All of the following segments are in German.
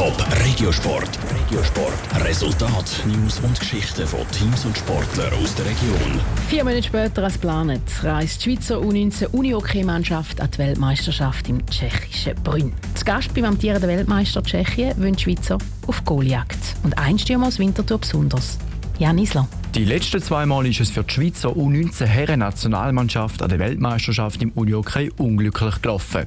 Top Regiosport. Regiosport. Resultat, News und Geschichten von Teams und Sportlern aus der Region. Vier Monate später als geplant reist die Schweizer U19 Unihockey-Mannschaft an die Weltmeisterschaft im tschechischen Brünn. Zu Gast beim amtierenden Weltmeister Tschechien wollen die Schweizer auf Goaljagd. Und ein Stürmer aus Winterthur besonders. Jan Isler. Die letzten zwei Mal ist es für die Schweizer U19 Herren-Nationalmannschaft an der Weltmeisterschaft im Unihockey unglücklich gelaufen.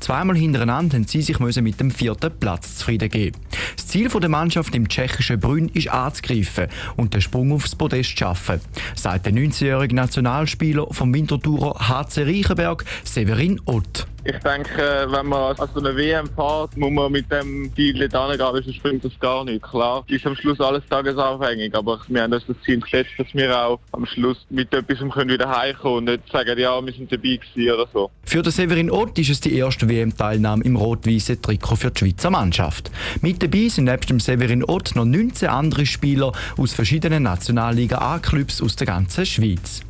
Zweimal hintereinander haben sie sich mit dem vierten Platz zufrieden geben. Das Ziel der Mannschaft im tschechischen Brünn ist anzugreifen und den Sprung aufs Podest zu schaffen, sagt der 19-jährige Nationalspieler vom Winterthurer HC Reichenberg, Severin Ott. Ich denke, wenn man an so eine WM fährt, muss man mit dem Ziel nicht angehen, sonst bringt das gar nicht. Klar, ist am Schluss alles tagesabhängig, aber wir haben uns das Ziel gesetzt, dass wir auch am Schluss mit etwas können wieder heimkommen und nicht sagen, ja, wir sind dabei gewesen oder so. Für den Severin Ott ist es die erste WM-Teilnahme im rot-weißen Trikot für die Schweizer Mannschaft. Mit dabei sind nebst dem Severin Ott noch 19 andere Spieler aus verschiedenen Nationalliga A-Clubs aus der ganzen Schweiz.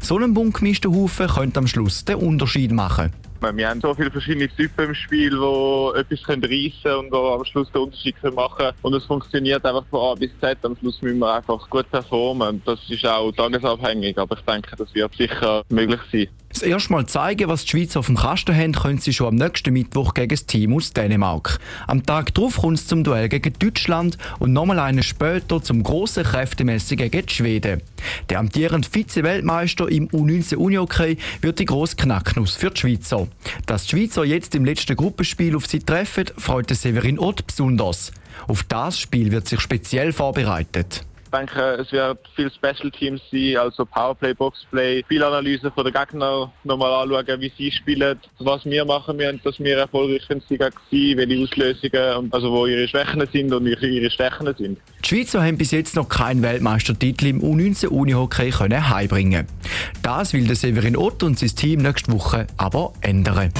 So ein bunt könnte am Schluss den Unterschied machen. Wir haben so viele verschiedene Typen im Spiel, die etwas können reissen und die am Schluss den Unterschied machen können. Und es funktioniert einfach von A bis Z. Am Schluss müssen wir einfach gut performen. Das ist auch tagesabhängig, aber ich denke, das wird sicher möglich sein. Das erste Mal zeigen, was die Schweizer auf dem Kasten haben, können sie schon am nächsten Mittwoch gegen das Team aus Dänemark. Am Tag darauf kommt es zum Duell gegen Deutschland und nochmal einen später zum grossen Kräftemessen gegen die Schweden. Der amtierende Vize-Weltmeister im U19 Unihockey wird die grosse Knacknuss für die Schweizer. Dass die Schweizer jetzt im letzten Gruppenspiel auf sie treffen, freut Severin Ott besonders. Auf das Spiel wird sich speziell vorbereitet denke, es wird viel Special Teams sein, also Powerplay, Boxplay, viel Analyse von den Gegnern, nochmal anschauen, wie sie spielen, was wir machen müssen, dass wir erfolgreich sind, welche Auslösungen, und also wo ihre Schwächen sind und ihre Stärken sind. Die Schweizer haben bis jetzt noch keinen Weltmeistertitel im U19 Unihockey können heimbringen. Das will der Severin Ott und sein Team nächste Woche aber ändern.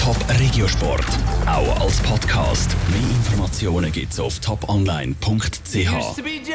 Top Regiosport, auch als Podcast. Mehr Informationen gibt's auf toponline.ch.